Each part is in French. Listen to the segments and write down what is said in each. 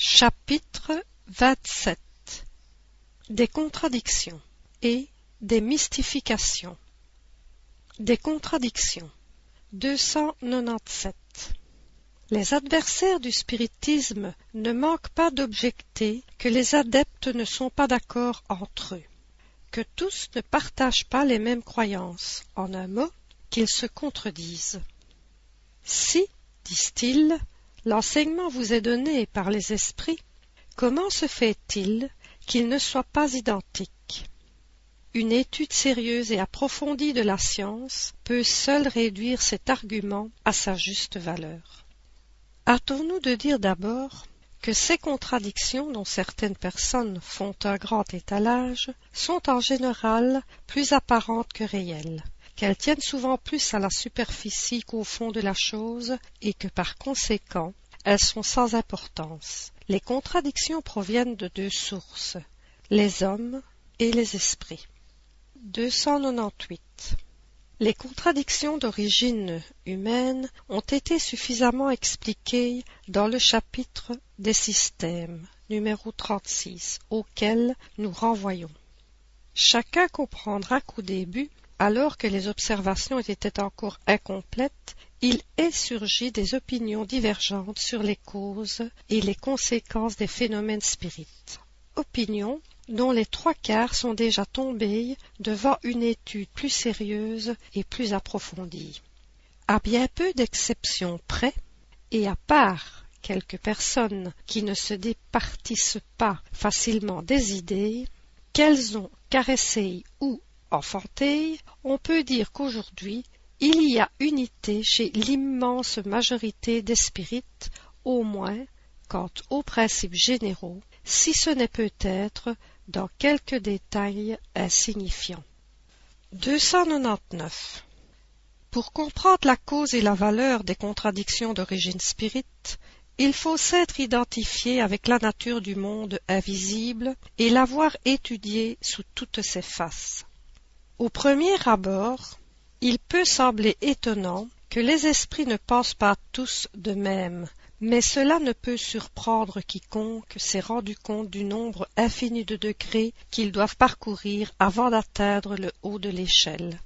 Chapitre vingt-sept. Des contradictions et des mystifications. Des contradictions. 297 Les adversaires du spiritisme ne manquent pas d'objecter que les adeptes ne sont pas d'accord entre eux, que tous ne partagent pas les mêmes croyances, en un mot, qu'ils se contredisent. Si, disent-ils, l'enseignement vous est donné par les esprits, comment se fait-il qu'ils ne soient pas identiques Une étude sérieuse et approfondie de la science peut seule réduire cet argument à sa juste valeur. Hâtons-nous de dire d'abord que ces contradictions dont certaines personnes font un grand étalage sont en général plus apparentes que réelles qu'elles tiennent souvent plus à la superficie qu'au fond de la chose et que par conséquent elles sont sans importance. Les contradictions proviennent de deux sources, les hommes et les esprits. 298. Les contradictions d'origine humaine ont été suffisamment expliquées dans le chapitre des systèmes, numéro 36, auquel nous renvoyons. Chacun comprendra qu'au début, alors que les observations étaient encore incomplètes, il est surgi des opinions divergentes sur les causes et les conséquences des phénomènes spirites. Opinions dont les trois quarts sont déjà tombés devant une étude plus sérieuse et plus approfondie. À bien peu d'exceptions près, et à part quelques personnes qui ne se départissent pas facilement des idées, qu'elles ont caressées ou enfantées, on peut dire qu'aujourd'hui il y a unité chez l'immense majorité des spirites, au moins quant aux principes généraux, si ce n'est peut-être dans quelques détails insignifiants. 299. Pour comprendre la cause et la valeur des contradictions d'origine spirite, il faut s'être identifié avec la nature du monde invisible et l'avoir étudié sous toutes ses faces. Au premier abord, il peut sembler étonnant que les esprits ne pensent pas tous de même, mais cela ne peut surprendre quiconque s'est rendu compte du nombre infini de degrés qu'ils doivent parcourir avant d'atteindre le haut de l'échelle.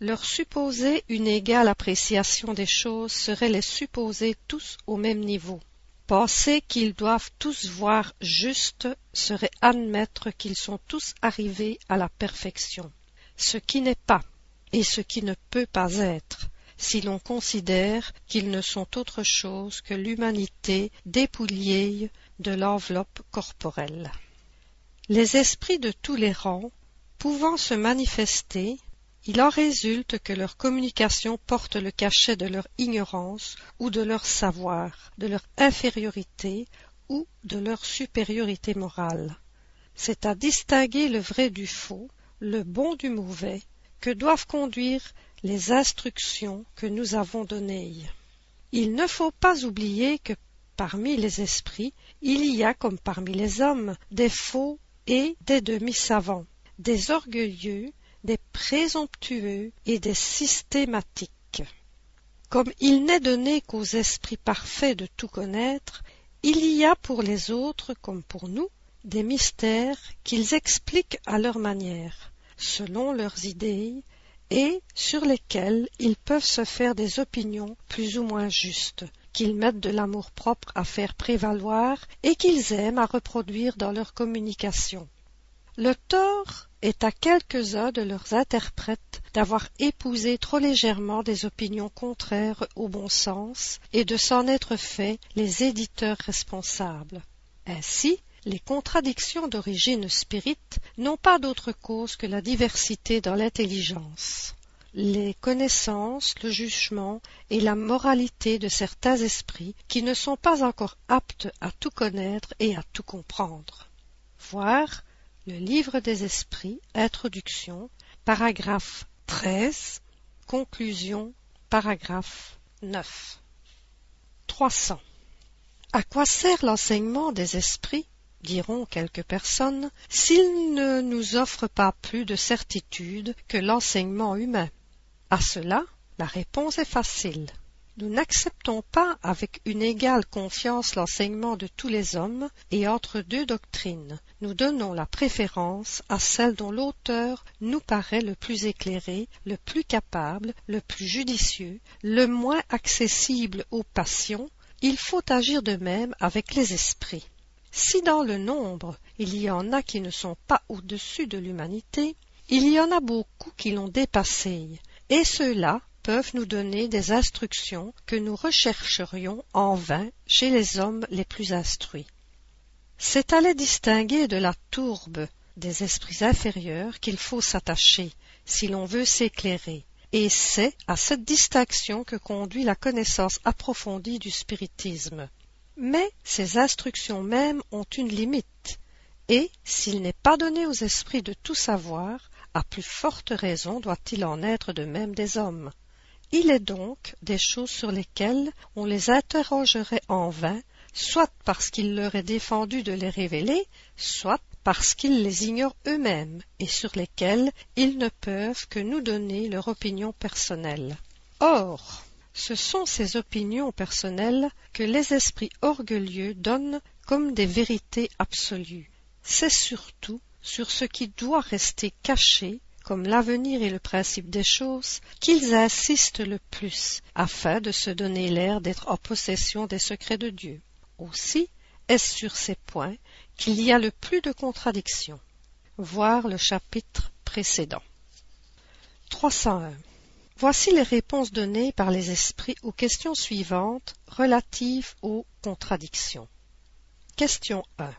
Leur supposer une égale appréciation des choses serait les supposer tous au même niveau. Penser qu'ils doivent tous voir juste serait admettre qu'ils sont tous arrivés à la perfection ce qui n'est pas et ce qui ne peut pas être, si l'on considère qu'ils ne sont autre chose que l'humanité dépouillée de l'enveloppe corporelle. Les esprits de tous les rangs pouvant se manifester, il en résulte que leur communication porte le cachet de leur ignorance ou de leur savoir, de leur infériorité ou de leur supériorité morale. C'est à distinguer le vrai du faux, le bon du mauvais que doivent conduire les instructions que nous avons données. Il ne faut pas oublier que parmi les esprits, il y a comme parmi les hommes des faux et des demi-savants, des orgueilleux, des présomptueux et des systématiques. Comme il n'est donné qu'aux esprits parfaits de tout connaître, il y a pour les autres comme pour nous des mystères qu'ils expliquent à leur manière, selon leurs idées, et sur lesquels ils peuvent se faire des opinions plus ou moins justes, qu'ils mettent de l'amour-propre à faire prévaloir et qu'ils aiment à reproduire dans leurs communications. Le tort est à quelques-uns de leurs interprètes d'avoir épousé trop légèrement des opinions contraires au bon sens et de s'en être fait les éditeurs responsables. Ainsi, les contradictions d'origine spirite n'ont pas d'autre cause que la diversité dans l'intelligence, les connaissances, le jugement et la moralité de certains esprits qui ne sont pas encore aptes à tout connaître et à tout comprendre. Voir le livre des esprits, introduction, paragraphe 13, conclusion, paragraphe 9. 300. À quoi sert l'enseignement des esprits diront quelques personnes, s'il ne nous offre pas plus de certitude que l'enseignement humain. À cela, la réponse est facile. Nous n'acceptons pas avec une égale confiance l'enseignement de tous les hommes, et entre deux doctrines, nous donnons la préférence à celle dont l'auteur nous paraît le plus éclairé, le plus capable, le plus judicieux, le moins accessible aux passions, il faut agir de même avec les esprits. Si dans le nombre il y en a qui ne sont pas au-dessus de l'humanité, il y en a beaucoup qui l'ont dépassée, et ceux-là peuvent nous donner des instructions que nous rechercherions en vain chez les hommes les plus instruits. C'est à les distinguer de la tourbe des esprits inférieurs qu'il faut s'attacher si l'on veut s'éclairer, et c'est à cette distinction que conduit la connaissance approfondie du spiritisme. Mais ces instructions mêmes ont une limite, et s'il n'est pas donné aux esprits de tout savoir, à plus forte raison doit-il en être de même des hommes. Il est donc des choses sur lesquelles on les interrogerait en vain, soit parce qu'il leur est défendu de les révéler, soit parce qu'ils les ignorent eux-mêmes, et sur lesquelles ils ne peuvent que nous donner leur opinion personnelle. Or, ce sont ces opinions personnelles que les esprits orgueilleux donnent comme des vérités absolues. C'est surtout sur ce qui doit rester caché comme l'avenir et le principe des choses, qu'ils insistent le plus, afin de se donner l'air d'être en possession des secrets de Dieu. Aussi est-ce sur ces points qu'il y a le plus de contradictions? Voir le chapitre précédent. 301. Voici les réponses données par les esprits aux questions suivantes relatives aux contradictions. Question 1.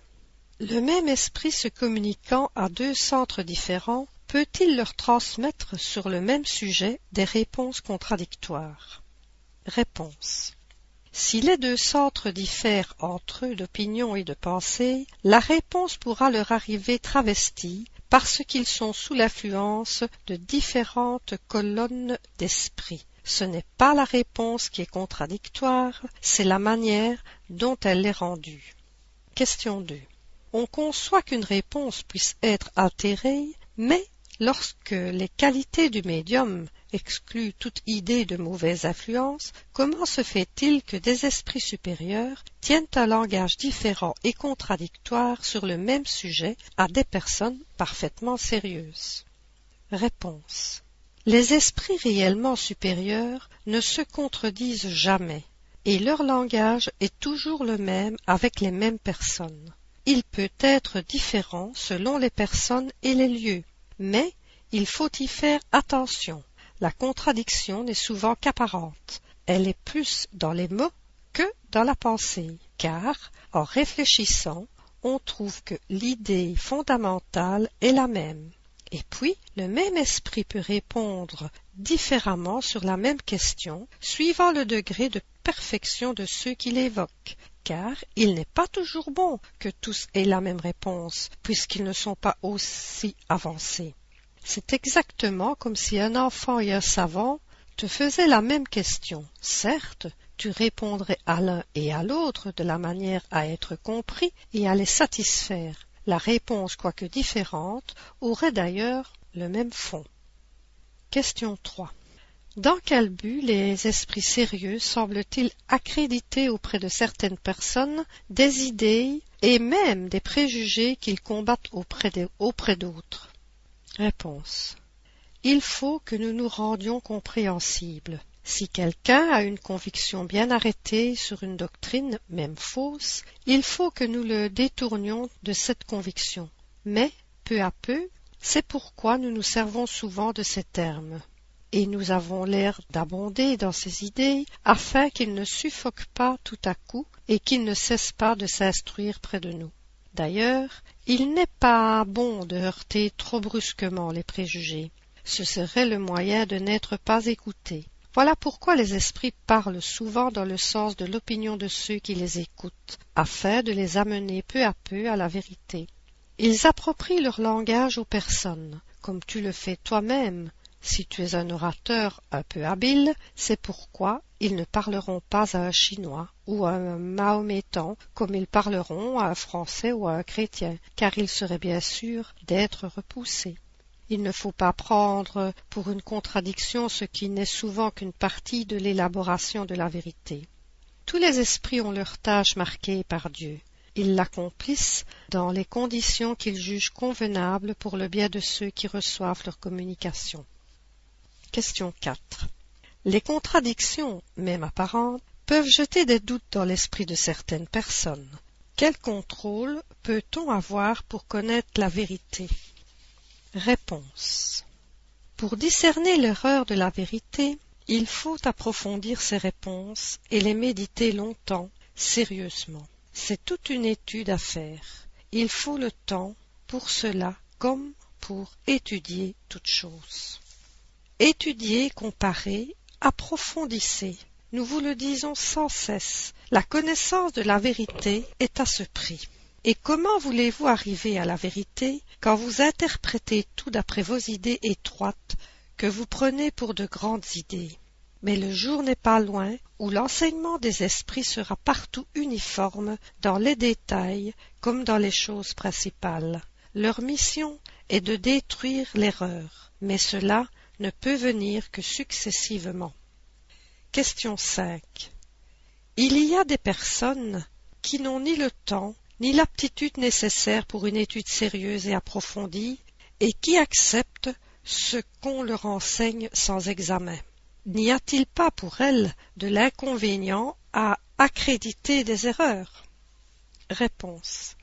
Le même esprit se communiquant à deux centres différents peut-il leur transmettre sur le même sujet des réponses contradictoires? Réponse. Si les deux centres diffèrent entre eux d'opinion et de pensée, la réponse pourra leur arriver travestie parce qu'ils sont sous l'influence de différentes colonnes d'esprit. Ce n'est pas la réponse qui est contradictoire, c'est la manière dont elle est rendue. Question 2. On conçoit qu'une réponse puisse être altérée, mais Lorsque les qualités du médium excluent toute idée de mauvaise influence, comment se fait-il que des esprits supérieurs tiennent un langage différent et contradictoire sur le même sujet à des personnes parfaitement sérieuses Réponse. Les esprits réellement supérieurs ne se contredisent jamais, et leur langage est toujours le même avec les mêmes personnes. Il peut être différent selon les personnes et les lieux, mais il faut y faire attention. La contradiction n'est souvent qu'apparente. Elle est plus dans les mots que dans la pensée, car, en réfléchissant, on trouve que l'idée fondamentale est la même. Et puis, le même esprit peut répondre différemment sur la même question, suivant le degré de perfection de ceux qui l'évoquent, car il n'est pas toujours bon que tous aient la même réponse, puisqu'ils ne sont pas aussi avancés. C'est exactement comme si un enfant et un savant te faisaient la même question. Certes, tu répondrais à l'un et à l'autre de la manière à être compris et à les satisfaire. La réponse, quoique différente, aurait d'ailleurs le même fond. Question 3. Dans quel but les esprits sérieux semblent-ils accréditer auprès de certaines personnes des idées et même des préjugés qu'ils combattent auprès d'autres? Réponse. Il faut que nous nous rendions compréhensibles. Si quelqu'un a une conviction bien arrêtée sur une doctrine, même fausse, il faut que nous le détournions de cette conviction. Mais, peu à peu, c'est pourquoi nous nous servons souvent de ces termes. Et nous avons l'air d'abonder dans ces idées, afin qu'ils ne suffoquent pas tout à coup et qu'ils ne cessent pas de s'instruire près de nous. D'ailleurs, il n'est pas bon de heurter trop brusquement les préjugés. Ce serait le moyen de n'être pas écouté. Voilà pourquoi les esprits parlent souvent dans le sens de l'opinion de ceux qui les écoutent, afin de les amener peu à peu à la vérité. Ils approprient leur langage aux personnes, comme tu le fais toi-même, si tu es un orateur un peu habile, c'est pourquoi ils ne parleront pas à un Chinois ou à un Mahométan comme ils parleront à un Français ou à un chrétien, car ils seraient bien sûrs d'être repoussés. Il ne faut pas prendre pour une contradiction ce qui n'est souvent qu'une partie de l'élaboration de la vérité. Tous les esprits ont leur tâche marquée par Dieu. Ils l'accomplissent dans les conditions qu'ils jugent convenables pour le bien de ceux qui reçoivent leur communication. Question 4. Les contradictions, même apparentes, peuvent jeter des doutes dans l'esprit de certaines personnes. Quel contrôle peut-on avoir pour connaître la vérité? Réponse. Pour discerner l'erreur de la vérité, il faut approfondir ces réponses et les méditer longtemps, sérieusement. C'est toute une étude à faire. Il faut le temps pour cela comme pour étudier toute chose. Étudiez, comparez, approfondissez. Nous vous le disons sans cesse, la connaissance de la vérité est à ce prix. Et comment voulez-vous arriver à la vérité quand vous interprétez tout d'après vos idées étroites que vous prenez pour de grandes idées? Mais le jour n'est pas loin où l'enseignement des esprits sera partout uniforme dans les détails comme dans les choses principales. Leur mission est de détruire l'erreur, mais cela ne peut venir que successivement. Question 5. Il y a des personnes qui n'ont ni le temps ni l'aptitude nécessaire pour une étude sérieuse et approfondie, et qui acceptent ce qu'on leur enseigne sans examen. N'y a-t-il pas pour elles de l'inconvénient à accréditer des erreurs? Réponse.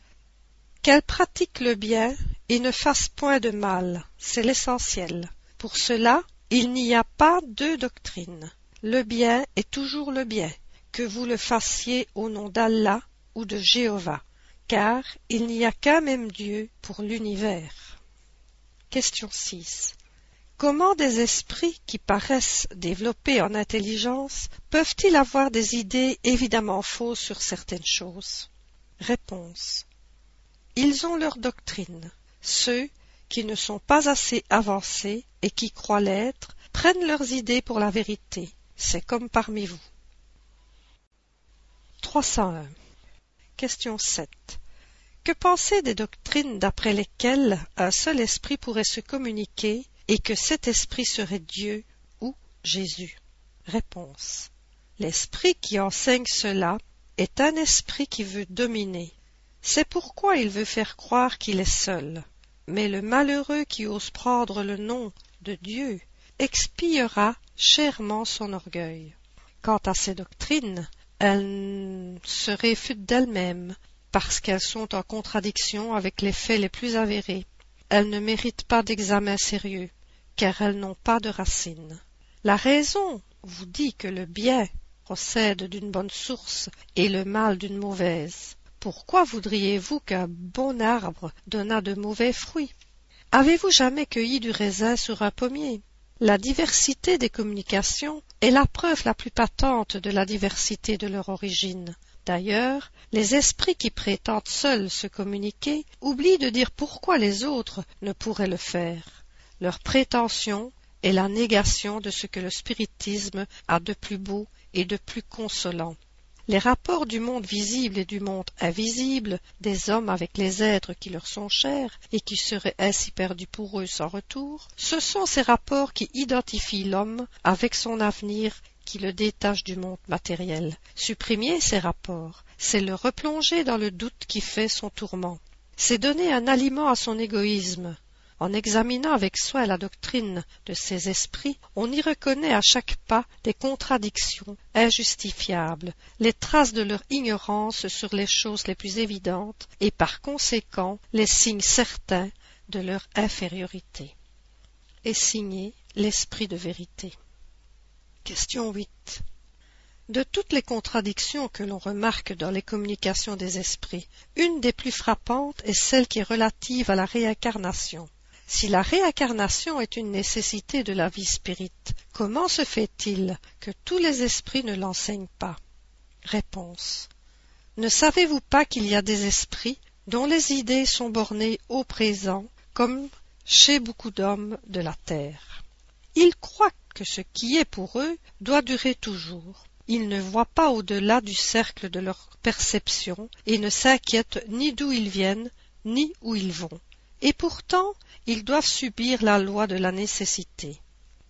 Qu'elles pratiquent le bien et ne fassent point de mal, c'est l'essentiel. Pour cela, il n'y a pas deux doctrines. Le bien est toujours le bien, que vous le fassiez au nom d'Allah ou de Jéhovah car il n'y a qu'un même Dieu pour l'univers. Question 6. Comment des esprits qui paraissent développés en intelligence peuvent-ils avoir des idées évidemment fausses sur certaines choses? Réponse. Ils ont leur doctrine. Ceux qui ne sont pas assez avancés et qui croient l'être prennent leurs idées pour la vérité. C'est comme parmi vous. 301. Question 7. Que penser des doctrines d'après lesquelles un seul esprit pourrait se communiquer et que cet esprit serait Dieu ou Jésus? Réponse. L'esprit qui enseigne cela est un esprit qui veut dominer. C'est pourquoi il veut faire croire qu'il est seul. Mais le malheureux qui ose prendre le nom de Dieu expiera chèrement son orgueil. Quant à ces doctrines, elles se réfutent d'elles-mêmes, parce qu'elles sont en contradiction avec les faits les plus avérés. Elles ne méritent pas d'examen sérieux, car elles n'ont pas de racines. La raison vous dit que le bien procède d'une bonne source et le mal d'une mauvaise. Pourquoi voudriez-vous qu'un bon arbre donnât de mauvais fruits? Avez-vous jamais cueilli du raisin sur un pommier? La diversité des communications est la preuve la plus patente de la diversité de leur origine. D'ailleurs, les esprits qui prétendent seuls se communiquer oublient de dire pourquoi les autres ne pourraient le faire. Leur prétention est la négation de ce que le spiritisme a de plus beau et de plus consolant. Les rapports du monde visible et du monde invisible, des hommes avec les êtres qui leur sont chers et qui seraient ainsi perdus pour eux sans retour, ce sont ces rapports qui identifient l'homme avec son avenir qui le détache du monde matériel. Supprimer ces rapports, c'est le replonger dans le doute qui fait son tourment. C'est donner un aliment à son égoïsme, en examinant avec soin la doctrine de ces esprits, on y reconnaît à chaque pas des contradictions injustifiables, les traces de leur ignorance sur les choses les plus évidentes, et par conséquent les signes certains de leur infériorité. Est signé l'esprit de vérité. Question 8. De toutes les contradictions que l'on remarque dans les communications des esprits, une des plus frappantes est celle qui est relative à la réincarnation. Si la réincarnation est une nécessité de la vie spirite, comment se fait-il que tous les esprits ne l'enseignent pas? Réponse. Ne savez-vous pas qu'il y a des esprits dont les idées sont bornées au présent, comme chez beaucoup d'hommes de la terre? Ils croient que ce qui est pour eux doit durer toujours. Ils ne voient pas au-delà du cercle de leur perception et ne s'inquiètent ni d'où ils viennent ni où ils vont et pourtant ils doivent subir la loi de la nécessité.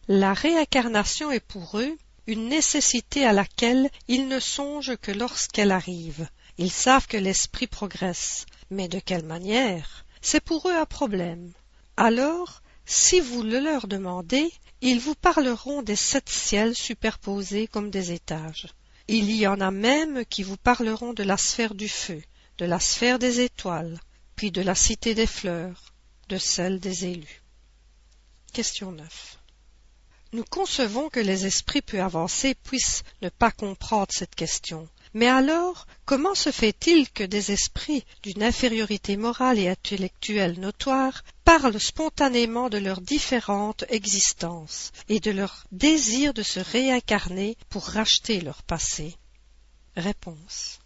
La réincarnation est pour eux une nécessité à laquelle ils ne songent que lorsqu'elle arrive. Ils savent que l'esprit progresse, mais de quelle manière? C'est pour eux un problème. Alors, si vous le leur demandez, ils vous parleront des sept ciels superposés comme des étages. Il y en a même qui vous parleront de la sphère du feu, de la sphère des étoiles, puis de la cité des fleurs, de celle des élus. Question 9. Nous concevons que les esprits peu avancés puissent ne pas comprendre cette question. Mais alors, comment se fait-il que des esprits d'une infériorité morale et intellectuelle notoire parlent spontanément de leur différente existence et de leur désir de se réincarner pour racheter leur passé? Réponse.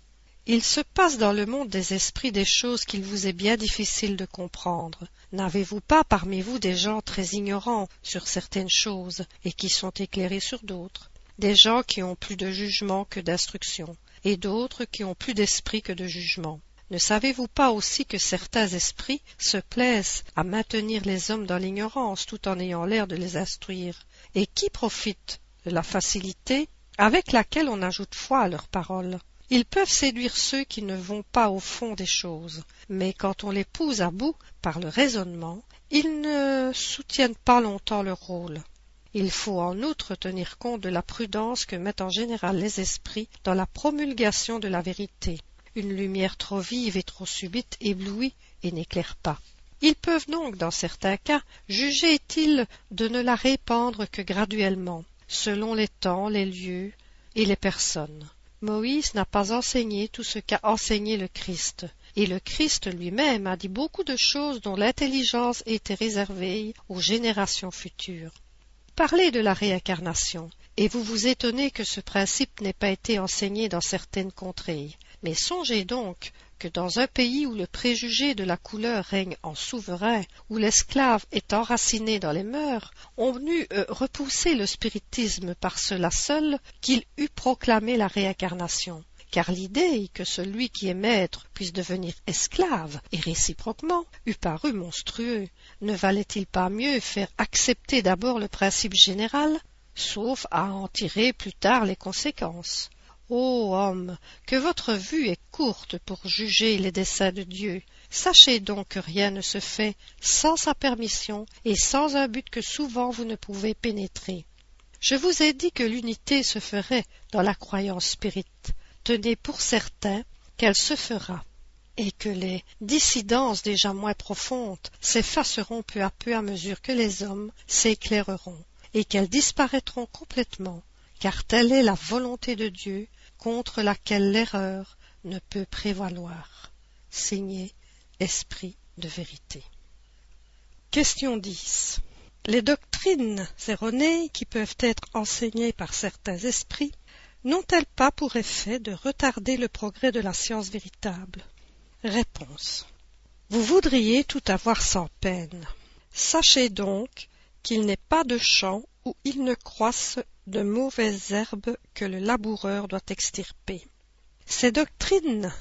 Il se passe dans le monde des esprits des choses qu'il vous est bien difficile de comprendre. N'avez-vous pas parmi vous des gens très ignorants sur certaines choses et qui sont éclairés sur d'autres? Des gens qui ont plus de jugement que d'instruction, et d'autres qui ont plus d'esprit que de jugement. Ne savez-vous pas aussi que certains esprits se plaisent à maintenir les hommes dans l'ignorance tout en ayant l'air de les instruire, et qui profitent de la facilité avec laquelle on ajoute foi à leurs paroles? Ils peuvent séduire ceux qui ne vont pas au fond des choses, mais quand on les pousse à bout par le raisonnement, ils ne soutiennent pas longtemps leur rôle. Il faut en outre tenir compte de la prudence que mettent en général les esprits dans la promulgation de la vérité. Une lumière trop vive et trop subite éblouit et n'éclaire pas. Ils peuvent donc, dans certains cas, juger utile de ne la répandre que graduellement, selon les temps, les lieux et les personnes. Moïse n'a pas enseigné tout ce qu'a enseigné le Christ, et le Christ lui-même a dit beaucoup de choses dont l'intelligence était réservée aux générations futures. Parlez de la réincarnation, et vous vous étonnez que ce principe n'ait pas été enseigné dans certaines contrées. Mais songez donc que dans un pays où le préjugé de la couleur règne en souverain, où l'esclave est enraciné dans les mœurs, on eût euh, repoussé le spiritisme par cela seul qu'il eût proclamé la réincarnation car l'idée que celui qui est maître puisse devenir esclave, et réciproquement, eût paru monstrueux. Ne valait-il pas mieux faire accepter d'abord le principe général, sauf à en tirer plus tard les conséquences? Ô homme, que votre vue est courte pour juger les desseins de Dieu. Sachez donc que rien ne se fait sans sa permission et sans un but que souvent vous ne pouvez pénétrer. Je vous ai dit que l'unité se ferait dans la croyance spirite. Tenez pour certain qu'elle se fera et que les dissidences déjà moins profondes s'effaceront peu à peu à mesure que les hommes s'éclaireront et qu'elles disparaîtront complètement, car telle est la volonté de Dieu contre laquelle l'erreur ne peut prévaloir. Signé Esprit de vérité. Question 10. Les doctrines erronées qui peuvent être enseignées par certains esprits n'ont-elles pas pour effet de retarder le progrès de la science véritable? Réponse. Vous voudriez tout avoir sans peine. Sachez donc qu'il n'est pas de champ où il ne croisse de mauvaises herbes que le laboureur doit extirper. Ces doctrines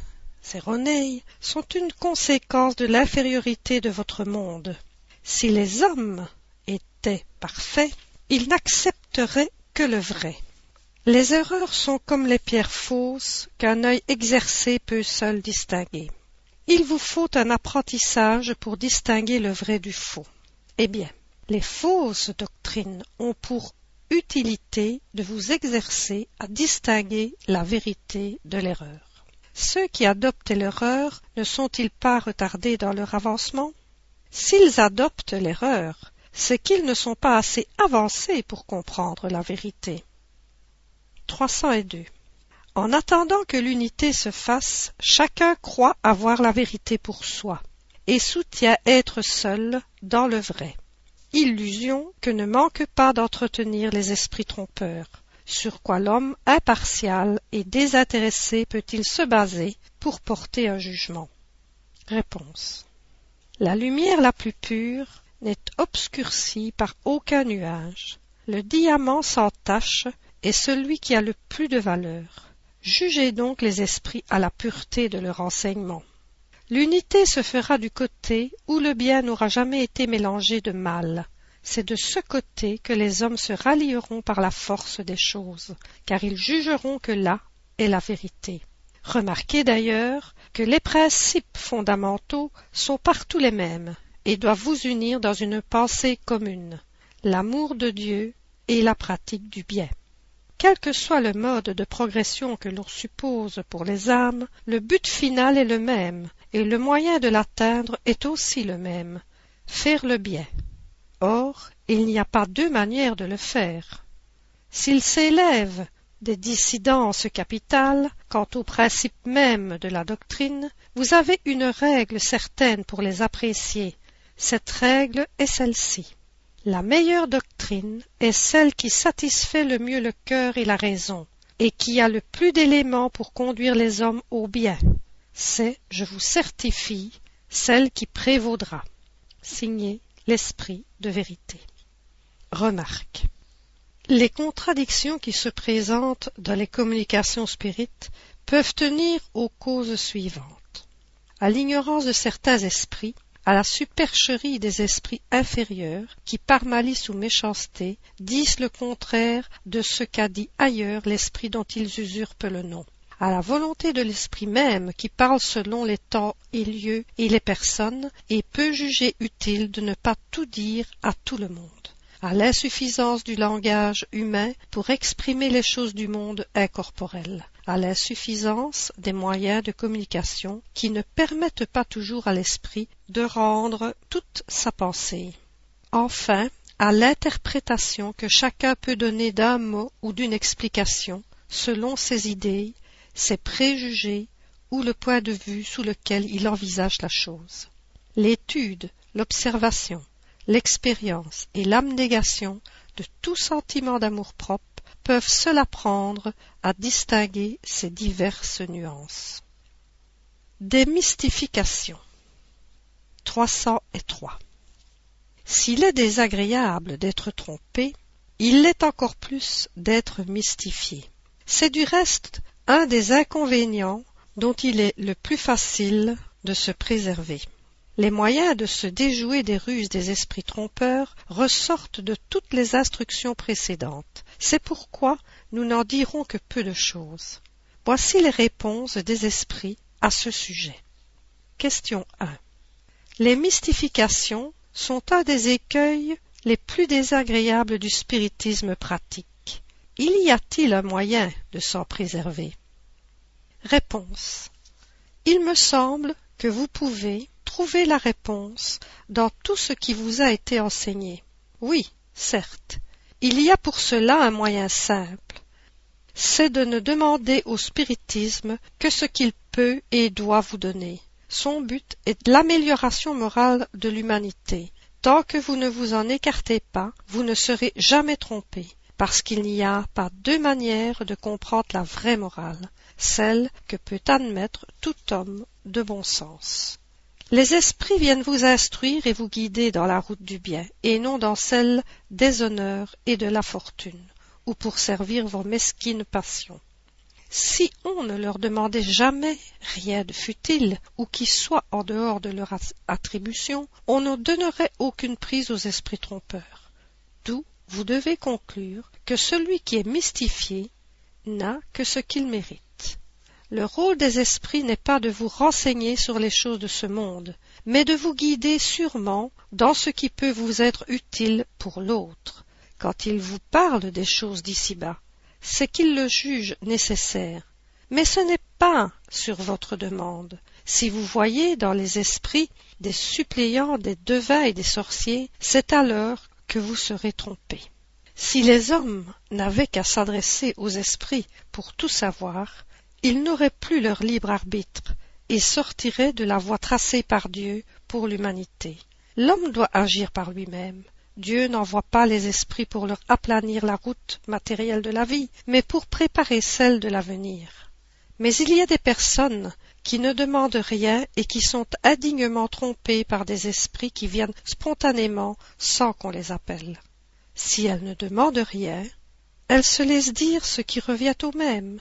erronées sont une conséquence de l'infériorité de votre monde. Si les hommes étaient parfaits, ils n'accepteraient que le vrai. Les erreurs sont comme les pierres fausses qu'un œil exercé peut seul distinguer. Il vous faut un apprentissage pour distinguer le vrai du faux. Eh bien, les fausses doctrines ont pour utilité de vous exercer à distinguer la vérité de l'erreur. Ceux qui adoptent l'erreur ne sont-ils pas retardés dans leur avancement? S'ils adoptent l'erreur, c'est qu'ils ne sont pas assez avancés pour comprendre la vérité. 302. En attendant que l'unité se fasse, chacun croit avoir la vérité pour soi, et soutient être seul dans le vrai illusion que ne manquent pas d'entretenir les esprits trompeurs. Sur quoi l'homme impartial et désintéressé peut-il se baser pour porter un jugement? Réponse. La lumière la plus pure n'est obscurcie par aucun nuage. Le diamant sans tache est celui qui a le plus de valeur. Jugez donc les esprits à la pureté de leur enseignement. L'unité se fera du côté où le bien n'aura jamais été mélangé de mal. C'est de ce côté que les hommes se rallieront par la force des choses, car ils jugeront que là est la vérité. Remarquez d'ailleurs que les principes fondamentaux sont partout les mêmes et doivent vous unir dans une pensée commune, l'amour de Dieu et la pratique du bien. Quel que soit le mode de progression que l'on suppose pour les âmes, le but final est le même, et le moyen de l'atteindre est aussi le même, faire le bien. Or, il n'y a pas deux manières de le faire. S'il s'élève des dissidences capitales quant aux principes mêmes de la doctrine, vous avez une règle certaine pour les apprécier. Cette règle est celle-ci. La meilleure doctrine est celle qui satisfait le mieux le cœur et la raison, et qui a le plus d'éléments pour conduire les hommes au bien. C'est, je vous certifie, celle qui prévaudra. Signé l'esprit de vérité. Remarque. Les contradictions qui se présentent dans les communications spirites peuvent tenir aux causes suivantes. À l'ignorance de certains esprits, à la supercherie des esprits inférieurs qui par malice ou méchanceté disent le contraire de ce qu'a dit ailleurs l'esprit dont ils usurpent le nom à la volonté de l'esprit même qui parle selon les temps et lieux et les personnes et peut juger utile de ne pas tout dire à tout le monde à l'insuffisance du langage humain pour exprimer les choses du monde incorporel, à l'insuffisance des moyens de communication qui ne permettent pas toujours à l'esprit de rendre toute sa pensée. Enfin, à l'interprétation que chacun peut donner d'un mot ou d'une explication selon ses idées, ses préjugés ou le point de vue sous lequel il envisage la chose. L'étude, l'observation, l'expérience et l'abnégation de tout sentiment d'amour-propre peuvent seul apprendre à distinguer ces diverses nuances. Des mystifications 303 S'il est désagréable d'être trompé, il l'est encore plus d'être mystifié. C'est du reste un des inconvénients dont il est le plus facile de se préserver. Les moyens de se déjouer des ruses des esprits trompeurs ressortent de toutes les instructions précédentes. C'est pourquoi nous n'en dirons que peu de choses. Voici les réponses des esprits à ce sujet. Question 1. Les mystifications sont un des écueils les plus désagréables du spiritisme pratique. Il y a-t-il un moyen de s'en préserver? Réponse. Il me semble que vous pouvez, trouver la réponse dans tout ce qui vous a été enseigné. Oui, certes, il y a pour cela un moyen simple. C'est de ne demander au spiritisme que ce qu'il peut et doit vous donner. Son but est l'amélioration morale de l'humanité. Tant que vous ne vous en écartez pas, vous ne serez jamais trompé, parce qu'il n'y a pas deux manières de comprendre la vraie morale, celle que peut admettre tout homme de bon sens. Les esprits viennent vous instruire et vous guider dans la route du bien, et non dans celle des honneurs et de la fortune, ou pour servir vos mesquines passions. Si on ne leur demandait jamais rien de futile ou qui soit en dehors de leur attribution, on ne donnerait aucune prise aux esprits trompeurs. D'où vous devez conclure que celui qui est mystifié n'a que ce qu'il mérite. Le rôle des esprits n'est pas de vous renseigner sur les choses de ce monde, mais de vous guider sûrement dans ce qui peut vous être utile pour l'autre. Quand ils vous parlent des choses d'ici-bas, c'est qu'ils le jugent nécessaire. Mais ce n'est pas sur votre demande. Si vous voyez dans les esprits des suppléants, des devins et des sorciers, c'est alors que vous serez trompés. Si les hommes n'avaient qu'à s'adresser aux esprits pour tout savoir, ils n'auraient plus leur libre arbitre et sortiraient de la voie tracée par Dieu pour l'humanité. L'homme doit agir par lui-même. Dieu n'envoie pas les esprits pour leur aplanir la route matérielle de la vie, mais pour préparer celle de l'avenir. Mais il y a des personnes qui ne demandent rien et qui sont indignement trompées par des esprits qui viennent spontanément sans qu'on les appelle. Si elles ne demandent rien, elles se laissent dire ce qui revient au même.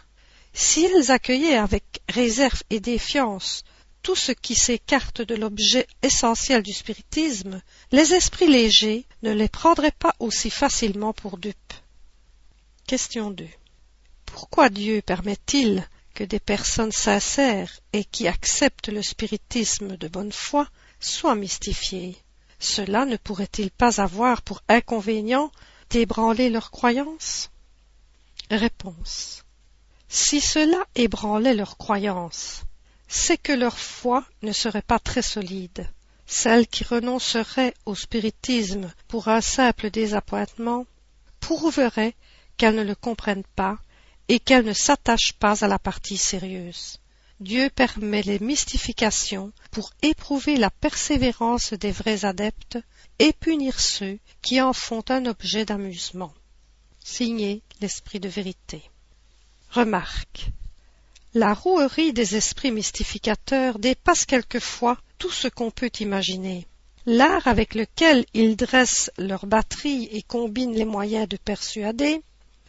Si elles accueillaient avec réserve et défiance tout ce qui s'écarte de l'objet essentiel du spiritisme, les esprits légers ne les prendraient pas aussi facilement pour dupes. Question 2. Pourquoi Dieu permet-il que des personnes sincères et qui acceptent le spiritisme de bonne foi soient mystifiées? Cela ne pourrait-il pas avoir pour inconvénient d'ébranler leurs croyances? Réponse. Si cela ébranlait leurs croyances, c'est que leur foi ne serait pas très solide. Celles qui renonceraient au spiritisme pour un simple désappointement prouveraient qu'elles ne le comprennent pas et qu'elles ne s'attachent pas à la partie sérieuse. Dieu permet les mystifications pour éprouver la persévérance des vrais adeptes et punir ceux qui en font un objet d'amusement. Signé l'Esprit de vérité. Remarque. La rouerie des esprits mystificateurs dépasse quelquefois tout ce qu'on peut imaginer. L'art avec lequel ils dressent leur batterie et combinent les moyens de persuader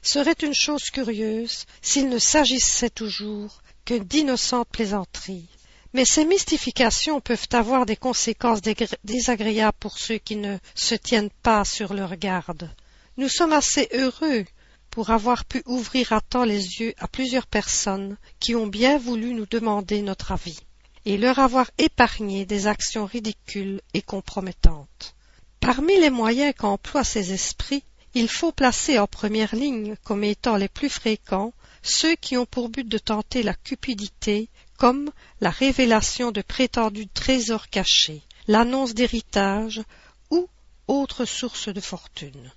serait une chose curieuse s'il ne s'agissait toujours que d'innocentes plaisanteries. Mais ces mystifications peuvent avoir des conséquences désagréables pour ceux qui ne se tiennent pas sur leur garde. Nous sommes assez heureux pour avoir pu ouvrir à temps les yeux à plusieurs personnes qui ont bien voulu nous demander notre avis, et leur avoir épargné des actions ridicules et compromettantes. Parmi les moyens qu'emploient ces esprits, il faut placer en première ligne comme étant les plus fréquents ceux qui ont pour but de tenter la cupidité, comme la révélation de prétendus trésors cachés, l'annonce d'héritage ou autre source de fortune.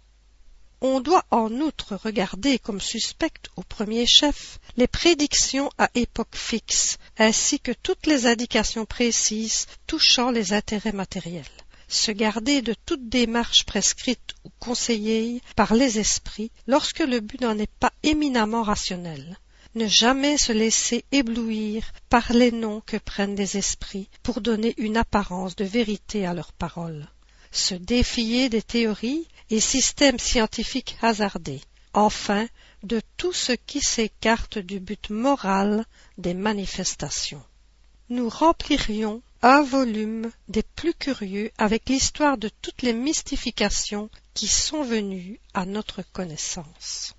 On doit en outre regarder comme suspectes au premier chef les prédictions à époque fixe, ainsi que toutes les indications précises touchant les intérêts matériels se garder de toute démarche prescrite ou conseillée par les esprits lorsque le but n'en est pas éminemment rationnel. Ne jamais se laisser éblouir par les noms que prennent des esprits pour donner une apparence de vérité à leurs paroles. Se défier des théories et systèmes scientifiques hasardés. Enfin, de tout ce qui s'écarte du but moral des manifestations. Nous remplirions un volume des plus curieux avec l'histoire de toutes les mystifications qui sont venues à notre connaissance.